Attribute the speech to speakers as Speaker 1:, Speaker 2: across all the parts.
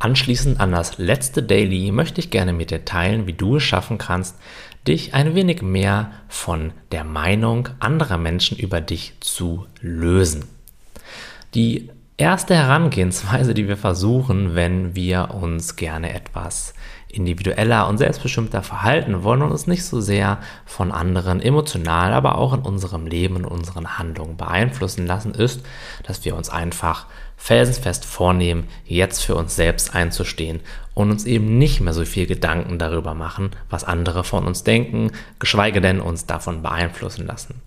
Speaker 1: Anschließend an das letzte Daily möchte ich gerne mit dir teilen, wie du es schaffen kannst, dich ein wenig mehr von der Meinung anderer Menschen über dich zu lösen. Die erste Herangehensweise, die wir versuchen, wenn wir uns gerne etwas individueller und selbstbestimmter verhalten wollen und uns nicht so sehr von anderen emotional, aber auch in unserem Leben und unseren Handlungen beeinflussen lassen, ist, dass wir uns einfach felsenfest vornehmen, jetzt für uns selbst einzustehen und uns eben nicht mehr so viel Gedanken darüber machen, was andere von uns denken, geschweige denn uns davon beeinflussen lassen.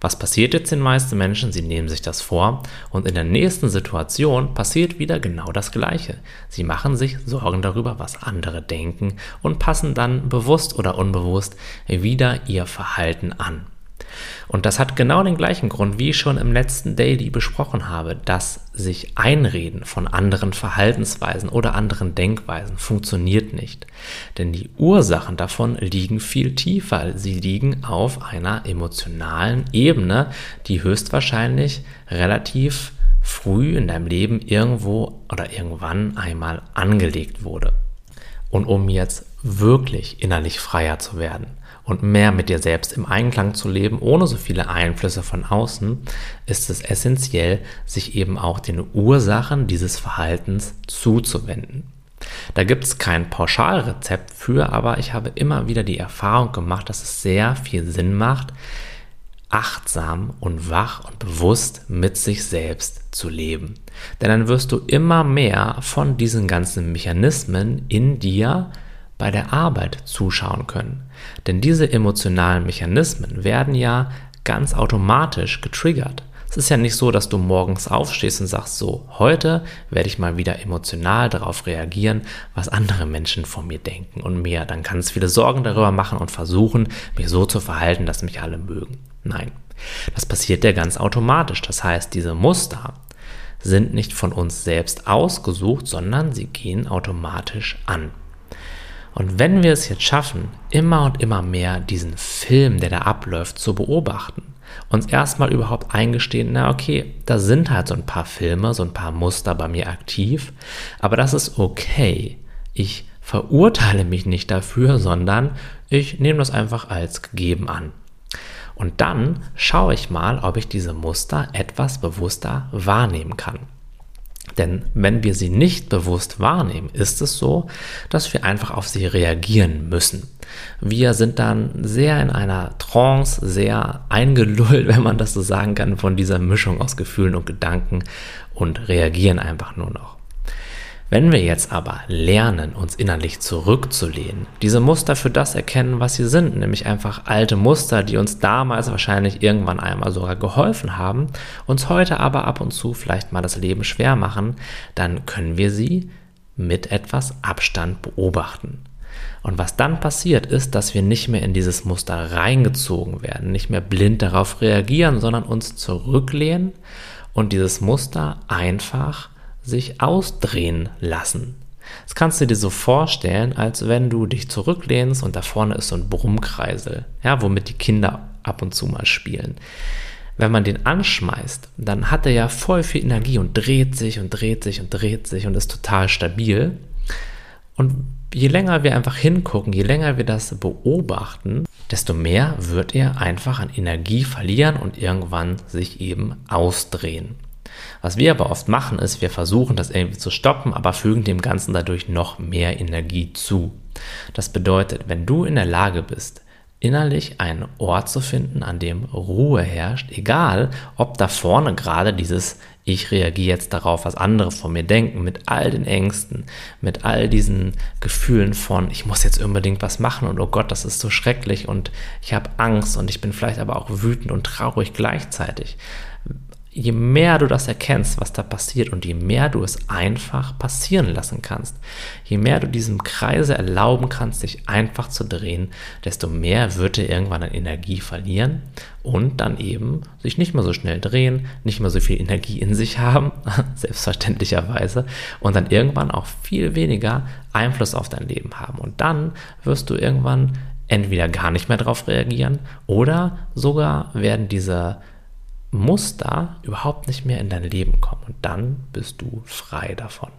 Speaker 1: Was passiert jetzt den meisten Menschen? Sie nehmen sich das vor und in der nächsten Situation passiert wieder genau das Gleiche. Sie machen sich Sorgen darüber, was andere denken und passen dann bewusst oder unbewusst wieder ihr Verhalten an. Und das hat genau den gleichen Grund, wie ich schon im letzten Daily besprochen habe, dass sich Einreden von anderen Verhaltensweisen oder anderen Denkweisen funktioniert nicht. Denn die Ursachen davon liegen viel tiefer. Sie liegen auf einer emotionalen Ebene, die höchstwahrscheinlich relativ früh in deinem Leben irgendwo oder irgendwann einmal angelegt wurde. Und um jetzt wirklich innerlich freier zu werden, und mehr mit dir selbst im Einklang zu leben, ohne so viele Einflüsse von außen, ist es essentiell, sich eben auch den Ursachen dieses Verhaltens zuzuwenden. Da gibt es kein Pauschalrezept für, aber ich habe immer wieder die Erfahrung gemacht, dass es sehr viel Sinn macht, achtsam und wach und bewusst mit sich selbst zu leben. Denn dann wirst du immer mehr von diesen ganzen Mechanismen in dir bei der Arbeit zuschauen können. Denn diese emotionalen Mechanismen werden ja ganz automatisch getriggert. Es ist ja nicht so, dass du morgens aufstehst und sagst, so, heute werde ich mal wieder emotional darauf reagieren, was andere Menschen von mir denken und mehr. Dann du viele Sorgen darüber machen und versuchen, mich so zu verhalten, dass mich alle mögen. Nein, das passiert ja ganz automatisch. Das heißt, diese Muster sind nicht von uns selbst ausgesucht, sondern sie gehen automatisch an. Und wenn wir es jetzt schaffen, immer und immer mehr diesen Film, der da abläuft, zu beobachten, uns erstmal überhaupt eingestehen, na okay, da sind halt so ein paar Filme, so ein paar Muster bei mir aktiv, aber das ist okay. Ich verurteile mich nicht dafür, sondern ich nehme das einfach als gegeben an. Und dann schaue ich mal, ob ich diese Muster etwas bewusster wahrnehmen kann. Denn wenn wir sie nicht bewusst wahrnehmen, ist es so, dass wir einfach auf sie reagieren müssen. Wir sind dann sehr in einer Trance, sehr eingelullt, wenn man das so sagen kann, von dieser Mischung aus Gefühlen und Gedanken und reagieren einfach nur noch. Wenn wir jetzt aber lernen, uns innerlich zurückzulehnen, diese Muster für das erkennen, was sie sind, nämlich einfach alte Muster, die uns damals wahrscheinlich irgendwann einmal sogar geholfen haben, uns heute aber ab und zu vielleicht mal das Leben schwer machen, dann können wir sie mit etwas Abstand beobachten. Und was dann passiert ist, dass wir nicht mehr in dieses Muster reingezogen werden, nicht mehr blind darauf reagieren, sondern uns zurücklehnen und dieses Muster einfach sich ausdrehen lassen. Das kannst du dir so vorstellen, als wenn du dich zurücklehnst und da vorne ist so ein Brummkreisel, ja, womit die Kinder ab und zu mal spielen. Wenn man den anschmeißt, dann hat er ja voll viel Energie und dreht sich und dreht sich und dreht sich und ist total stabil. Und je länger wir einfach hingucken, je länger wir das beobachten, desto mehr wird er einfach an Energie verlieren und irgendwann sich eben ausdrehen. Was wir aber oft machen, ist, wir versuchen das irgendwie zu stoppen, aber fügen dem Ganzen dadurch noch mehr Energie zu. Das bedeutet, wenn du in der Lage bist, innerlich einen Ort zu finden, an dem Ruhe herrscht, egal ob da vorne gerade dieses ich reagiere jetzt darauf, was andere von mir denken, mit all den Ängsten, mit all diesen Gefühlen von, ich muss jetzt unbedingt was machen und oh Gott, das ist so schrecklich und ich habe Angst und ich bin vielleicht aber auch wütend und traurig gleichzeitig je mehr du das erkennst, was da passiert und je mehr du es einfach passieren lassen kannst, je mehr du diesem Kreise erlauben kannst, sich einfach zu drehen, desto mehr wird er irgendwann an Energie verlieren und dann eben sich nicht mehr so schnell drehen, nicht mehr so viel Energie in sich haben, selbstverständlicherweise, und dann irgendwann auch viel weniger Einfluss auf dein Leben haben. Und dann wirst du irgendwann entweder gar nicht mehr darauf reagieren oder sogar werden diese Muster überhaupt nicht mehr in dein Leben kommen und dann bist du frei davon.